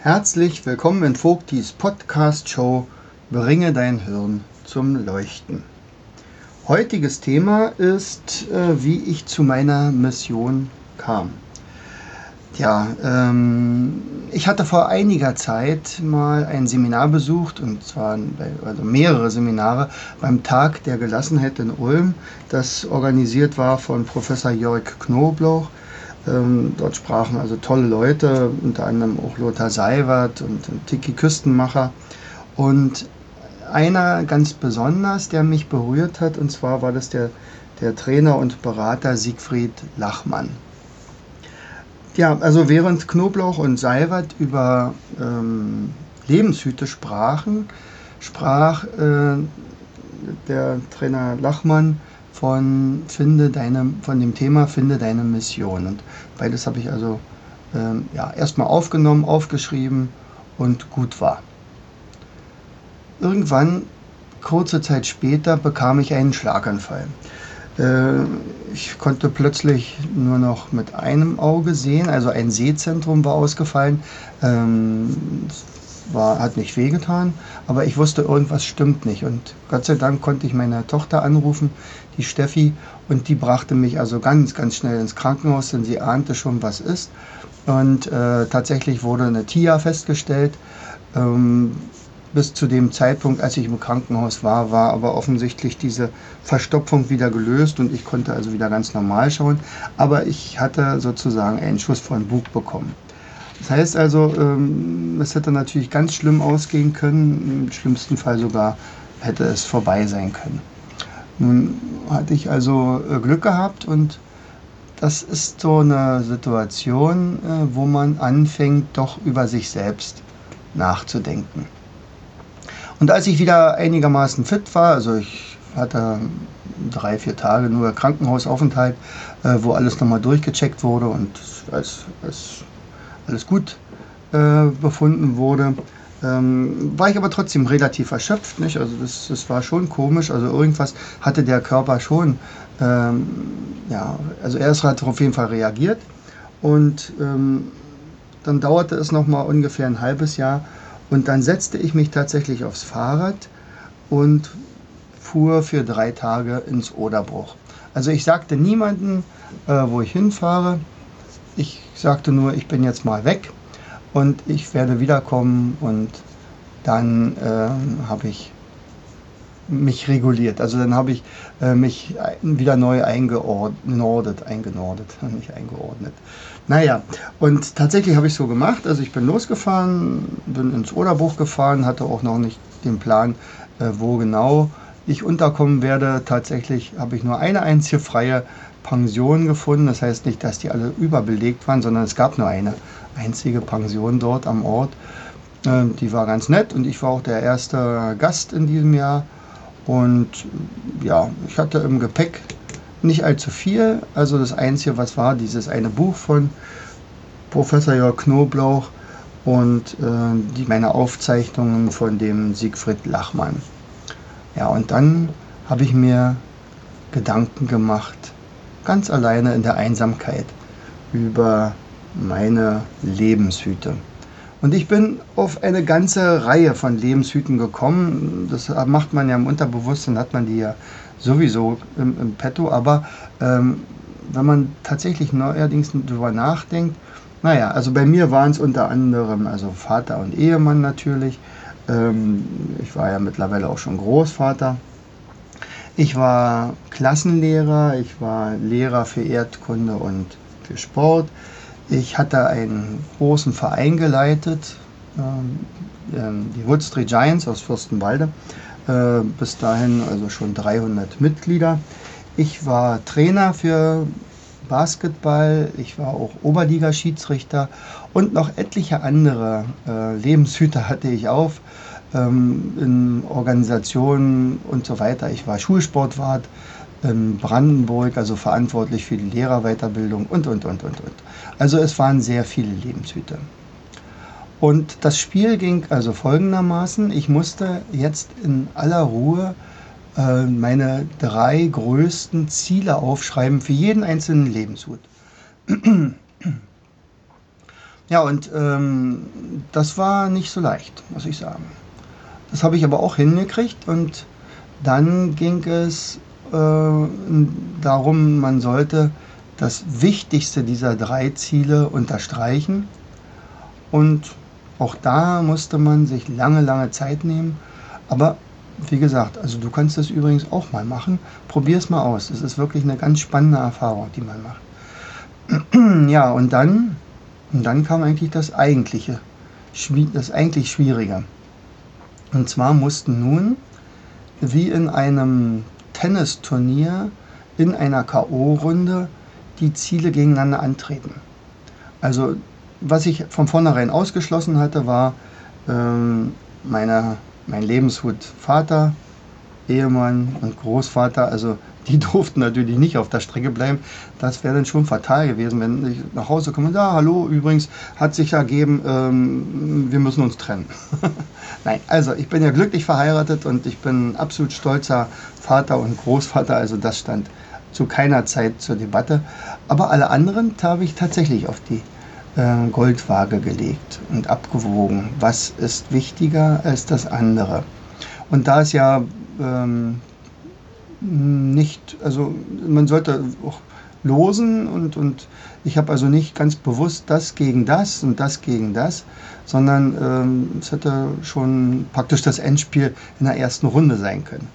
Herzlich willkommen in Vogtis Podcast Show Bringe dein Hirn zum Leuchten. Heutiges Thema ist, äh, wie ich zu meiner Mission kam. Ja, ähm, ich hatte vor einiger Zeit mal ein Seminar besucht, und zwar also mehrere Seminare beim Tag der Gelassenheit in Ulm, das organisiert war von Professor Jörg Knoblauch ähm, dort sprachen also tolle Leute, unter anderem auch Lothar Seiwert und, und Tiki Küstenmacher. Und einer ganz besonders, der mich berührt hat, und zwar war das der, der Trainer und Berater Siegfried Lachmann. Ja, also während Knoblauch und Seiwert über ähm, Lebenshüte sprachen, sprach äh, der Trainer Lachmann von finde deine, von dem Thema Finde deine Mission. Und beides habe ich also ähm, ja, erstmal aufgenommen, aufgeschrieben und gut war. Irgendwann, kurze Zeit später, bekam ich einen Schlaganfall. Äh, ich konnte plötzlich nur noch mit einem Auge sehen, also ein Sehzentrum war ausgefallen. Ähm, war, hat nicht wehgetan, aber ich wusste, irgendwas stimmt nicht. Und Gott sei Dank konnte ich meine Tochter anrufen, die Steffi, und die brachte mich also ganz, ganz schnell ins Krankenhaus, denn sie ahnte schon, was ist. Und äh, tatsächlich wurde eine TIA festgestellt. Ähm, bis zu dem Zeitpunkt, als ich im Krankenhaus war, war aber offensichtlich diese Verstopfung wieder gelöst und ich konnte also wieder ganz normal schauen. Aber ich hatte sozusagen einen Schuss von Bug bekommen. Das heißt also, ähm, es hätte natürlich ganz schlimm ausgehen können, im schlimmsten Fall sogar hätte es vorbei sein können. Nun hatte ich also äh, Glück gehabt und das ist so eine Situation, äh, wo man anfängt, doch über sich selbst nachzudenken. Und als ich wieder einigermaßen fit war, also ich hatte drei, vier Tage nur Krankenhausaufenthalt, äh, wo alles nochmal durchgecheckt wurde und als, als alles gut äh, befunden wurde. Ähm, war ich aber trotzdem relativ erschöpft, nicht? Also das, das war schon komisch. Also irgendwas hatte der Körper schon, ähm, ja, also erst hat er auf jeden Fall reagiert und ähm, dann dauerte es noch mal ungefähr ein halbes Jahr und dann setzte ich mich tatsächlich aufs Fahrrad und fuhr für drei Tage ins Oderbruch. Also ich sagte niemanden, äh, wo ich hinfahre. Ich sagte nur, ich bin jetzt mal weg und ich werde wiederkommen und dann äh, habe ich mich reguliert. Also dann habe ich äh, mich wieder neu eingeordnet, eingenordet, nicht eingeordnet. Naja, und tatsächlich habe ich so gemacht. Also ich bin losgefahren, bin ins Oderbruch gefahren, hatte auch noch nicht den Plan, äh, wo genau ich unterkommen werde. Tatsächlich habe ich nur eine einzige freie Pension gefunden. Das heißt nicht, dass die alle überbelegt waren, sondern es gab nur eine einzige Pension dort am Ort. Ähm, die war ganz nett und ich war auch der erste Gast in diesem Jahr. Und ja, ich hatte im Gepäck nicht allzu viel. Also das Einzige, was war, dieses eine Buch von Professor Jörg Knoblauch und äh, die, meine Aufzeichnungen von dem Siegfried Lachmann. Ja, und dann habe ich mir Gedanken gemacht, ganz alleine in der Einsamkeit über meine Lebenshüte. Und ich bin auf eine ganze Reihe von Lebenshüten gekommen. Das macht man ja im Unterbewusstsein, hat man die ja sowieso im, im Petto. Aber ähm, wenn man tatsächlich neuerdings darüber nachdenkt, naja, also bei mir waren es unter anderem also Vater und Ehemann natürlich. Ähm, ich war ja mittlerweile auch schon Großvater. Ich war Klassenlehrer, ich war Lehrer für Erdkunde und für Sport. Ich hatte einen großen Verein geleitet, ähm, ähm, die Wood Street Giants aus Fürstenwalde. Äh, bis dahin also schon 300 Mitglieder. Ich war Trainer für Basketball, ich war auch Oberliga-Schiedsrichter und noch etliche andere äh, Lebenshüter hatte ich auf ähm, in Organisationen und so weiter. Ich war Schulsportwart in Brandenburg, also verantwortlich für die Lehrerweiterbildung und, und, und, und, und. Also es waren sehr viele Lebenshüter. Und das Spiel ging also folgendermaßen, ich musste jetzt in aller Ruhe äh, meine drei größten Ziele aufschreiben für jeden einzelnen Lebenshut. ja, und ähm, das war nicht so leicht, muss ich sagen. Das habe ich aber auch hingekriegt und dann ging es äh, darum, man sollte das Wichtigste dieser drei Ziele unterstreichen. Und auch da musste man sich lange, lange Zeit nehmen. Aber wie gesagt, also du kannst das übrigens auch mal machen. Probier es mal aus. Es ist wirklich eine ganz spannende Erfahrung, die man macht. ja, und dann, und dann kam eigentlich das eigentliche, das eigentlich Schwierige. Und zwar mussten nun, wie in einem Tennisturnier in einer K.O.-Runde die Ziele gegeneinander antreten. Also was ich von vornherein ausgeschlossen hatte, war ähm, meine, mein Lebenshut Vater, Ehemann und Großvater. Also die durften natürlich nicht auf der Strecke bleiben. Das wäre dann schon fatal gewesen, wenn ich nach Hause komme. Ja, hallo, übrigens hat sich ergeben, ähm, wir müssen uns trennen. Nein, also ich bin ja glücklich verheiratet und ich bin absolut stolzer Vater und Großvater. Also das stand zu keiner Zeit zur Debatte. Aber alle anderen habe ich tatsächlich auf die äh, Goldwaage gelegt und abgewogen. Was ist wichtiger als das andere? Und da es ja ähm, nicht, also man sollte auch losen und, und ich habe also nicht ganz bewusst das gegen das und das gegen das, sondern ähm, es hätte schon praktisch das Endspiel in der ersten Runde sein können.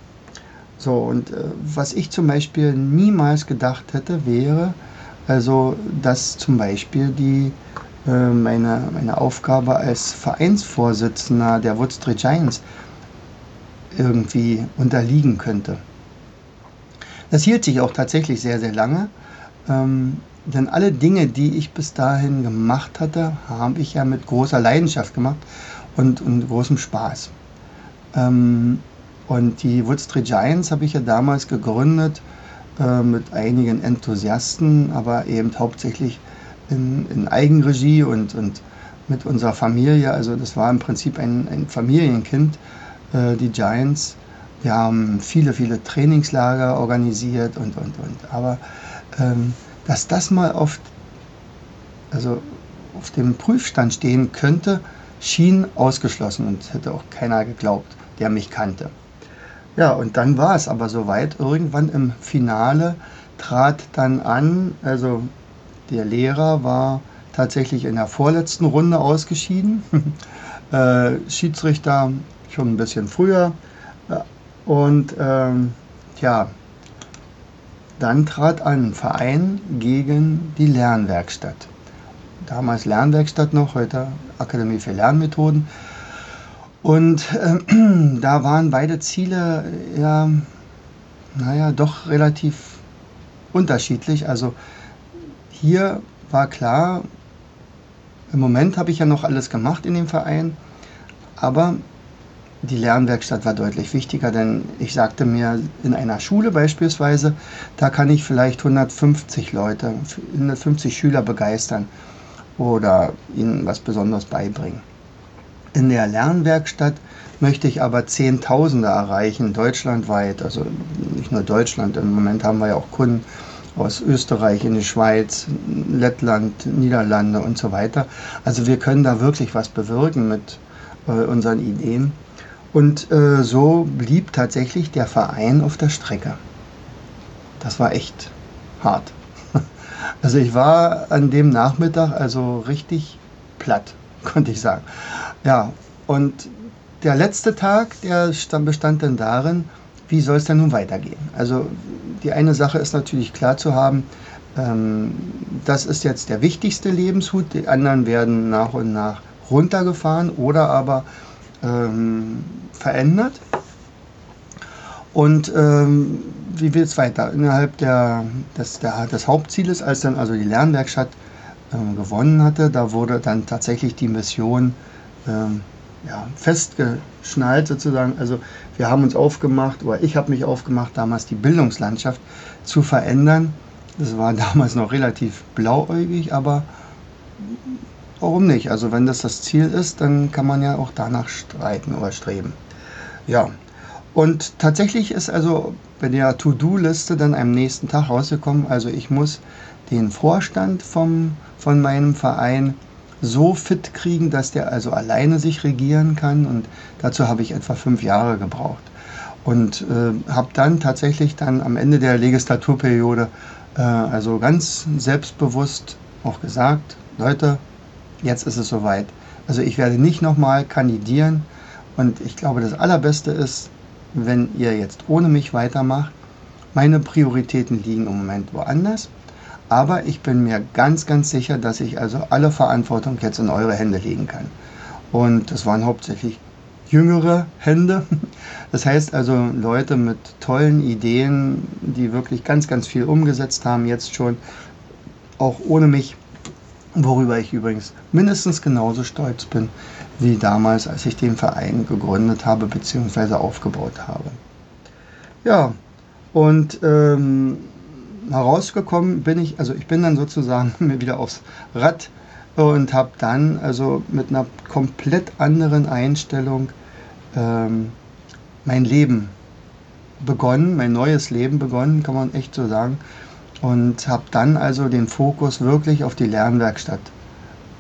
So, und äh, was ich zum Beispiel niemals gedacht hätte, wäre, also, dass zum Beispiel die, äh, meine, meine Aufgabe als Vereinsvorsitzender der Wood Street Giants irgendwie unterliegen könnte. Das hielt sich auch tatsächlich sehr, sehr lange. Ähm, denn alle Dinge, die ich bis dahin gemacht hatte, habe ich ja mit großer Leidenschaft gemacht und, und großem Spaß. Ähm, und die Wood Street Giants habe ich ja damals gegründet äh, mit einigen Enthusiasten, aber eben hauptsächlich in, in Eigenregie und, und mit unserer Familie. Also das war im Prinzip ein, ein Familienkind, die Giants. Wir haben viele, viele Trainingslager organisiert und, und, und. Aber ähm, dass das mal auf, also auf dem Prüfstand stehen könnte, schien ausgeschlossen und hätte auch keiner geglaubt, der mich kannte. Ja, und dann war es aber soweit. Irgendwann im Finale trat dann an, also der Lehrer war tatsächlich in der vorletzten Runde ausgeschieden. äh, Schiedsrichter schon ein bisschen früher. Und ähm, ja, dann trat ein Verein gegen die Lernwerkstatt. Damals Lernwerkstatt noch, heute Akademie für Lernmethoden. Und äh, da waren beide Ziele ja, naja, doch relativ unterschiedlich. Also hier war klar, im Moment habe ich ja noch alles gemacht in dem Verein, aber die Lernwerkstatt war deutlich wichtiger, denn ich sagte mir, in einer Schule beispielsweise, da kann ich vielleicht 150 Leute, 150 Schüler begeistern oder ihnen was Besonderes beibringen. In der Lernwerkstatt möchte ich aber Zehntausende erreichen, deutschlandweit, also nicht nur Deutschland, im Moment haben wir ja auch Kunden aus Österreich, in die Schweiz, Lettland, Niederlande und so weiter. Also wir können da wirklich was bewirken mit äh, unseren Ideen. Und äh, so blieb tatsächlich der Verein auf der Strecke. Das war echt hart. Also ich war an dem Nachmittag also richtig platt, konnte ich sagen. Ja, und der letzte Tag, der bestand dann darin, wie soll es denn nun weitergehen? Also die eine Sache ist natürlich klar zu haben, ähm, das ist jetzt der wichtigste Lebenshut, die anderen werden nach und nach runtergefahren oder aber ähm, verändert. Und ähm, wie geht es weiter? Innerhalb der, des, der, des Hauptzieles, als dann also die Lernwerkstatt ähm, gewonnen hatte, da wurde dann tatsächlich die Mission ähm, ja, festgeschnallt sozusagen. Also wir haben uns aufgemacht, oder ich habe mich aufgemacht, damals die Bildungslandschaft zu verändern. Das war damals noch relativ blauäugig, aber warum nicht? Also wenn das das Ziel ist, dann kann man ja auch danach streiten oder streben. Ja, und tatsächlich ist also bei der To-Do-Liste dann am nächsten Tag rausgekommen, also ich muss den Vorstand vom, von meinem Verein so fit kriegen, dass der also alleine sich regieren kann. Und dazu habe ich etwa fünf Jahre gebraucht. Und äh, habe dann tatsächlich dann am Ende der Legislaturperiode äh, also ganz selbstbewusst auch gesagt, Leute, jetzt ist es soweit. Also ich werde nicht nochmal kandidieren. Und ich glaube, das Allerbeste ist, wenn ihr jetzt ohne mich weitermacht. Meine Prioritäten liegen im Moment woanders. Aber ich bin mir ganz, ganz sicher, dass ich also alle Verantwortung jetzt in eure Hände legen kann. Und das waren hauptsächlich jüngere Hände. Das heißt also Leute mit tollen Ideen, die wirklich ganz, ganz viel umgesetzt haben, jetzt schon, auch ohne mich, worüber ich übrigens mindestens genauso stolz bin wie damals, als ich den Verein gegründet habe bzw. aufgebaut habe. Ja, und ähm, herausgekommen bin ich, also ich bin dann sozusagen wieder aufs Rad und habe dann also mit einer komplett anderen Einstellung ähm, mein Leben begonnen, mein neues Leben begonnen, kann man echt so sagen. Und habe dann also den Fokus wirklich auf die Lernwerkstatt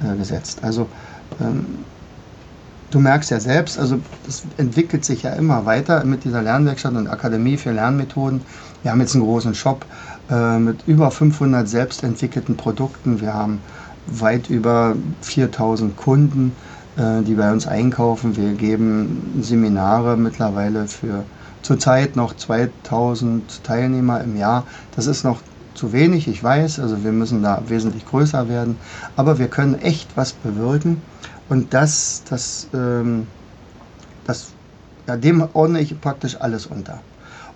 äh, gesetzt. Also ähm, du merkst ja selbst, also das entwickelt sich ja immer weiter mit dieser Lernwerkstatt und Akademie für Lernmethoden. Wir haben jetzt einen großen Shop äh, mit über 500 selbst entwickelten Produkten. Wir haben weit über 4000 Kunden, äh, die bei uns einkaufen. Wir geben Seminare mittlerweile für zurzeit noch 2000 Teilnehmer im Jahr. Das ist noch zu wenig, ich weiß, also wir müssen da wesentlich größer werden, aber wir können echt was bewirken und das, das, ähm, das ja, dem ordne ich praktisch alles unter.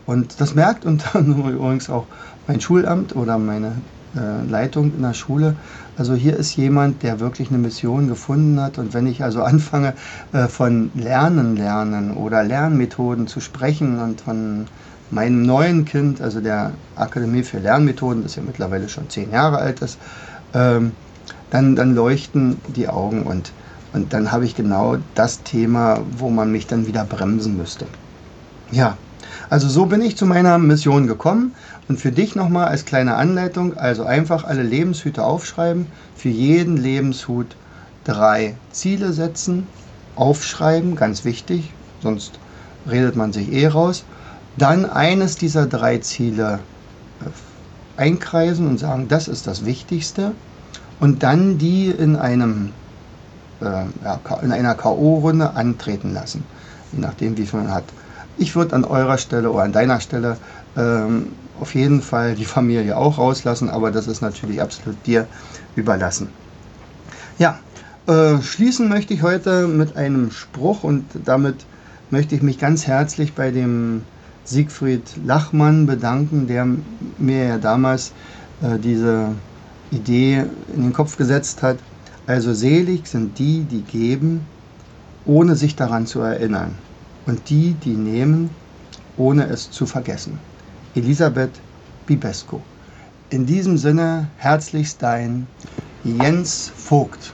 Und das merkt unter anderem übrigens auch mein Schulamt oder meine äh, Leitung in der Schule. Also hier ist jemand, der wirklich eine Mission gefunden hat. Und wenn ich also anfange äh, von Lernen lernen oder Lernmethoden zu sprechen und von meinem neuen Kind, also der Akademie für Lernmethoden, das ja mittlerweile schon zehn Jahre alt ist, ähm, dann, dann leuchten die Augen und, und dann habe ich genau das Thema, wo man mich dann wieder bremsen müsste. Ja, also so bin ich zu meiner Mission gekommen und für dich nochmal als kleine Anleitung, also einfach alle Lebenshüte aufschreiben, für jeden Lebenshut drei Ziele setzen, aufschreiben, ganz wichtig, sonst redet man sich eh raus. Dann eines dieser drei Ziele äh, einkreisen und sagen, das ist das Wichtigste. Und dann die in, einem, äh, in einer K.O.-Runde antreten lassen, je nachdem, wie viel man hat. Ich würde an eurer Stelle oder an deiner Stelle ähm, auf jeden Fall die Familie auch rauslassen, aber das ist natürlich absolut dir überlassen. Ja, äh, schließen möchte ich heute mit einem Spruch und damit möchte ich mich ganz herzlich bei dem Siegfried Lachmann bedanken, der mir ja damals äh, diese Idee in den Kopf gesetzt hat. Also selig sind die, die geben, ohne sich daran zu erinnern und die, die nehmen, ohne es zu vergessen. Elisabeth Bibesco. In diesem Sinne herzlichst dein Jens Vogt.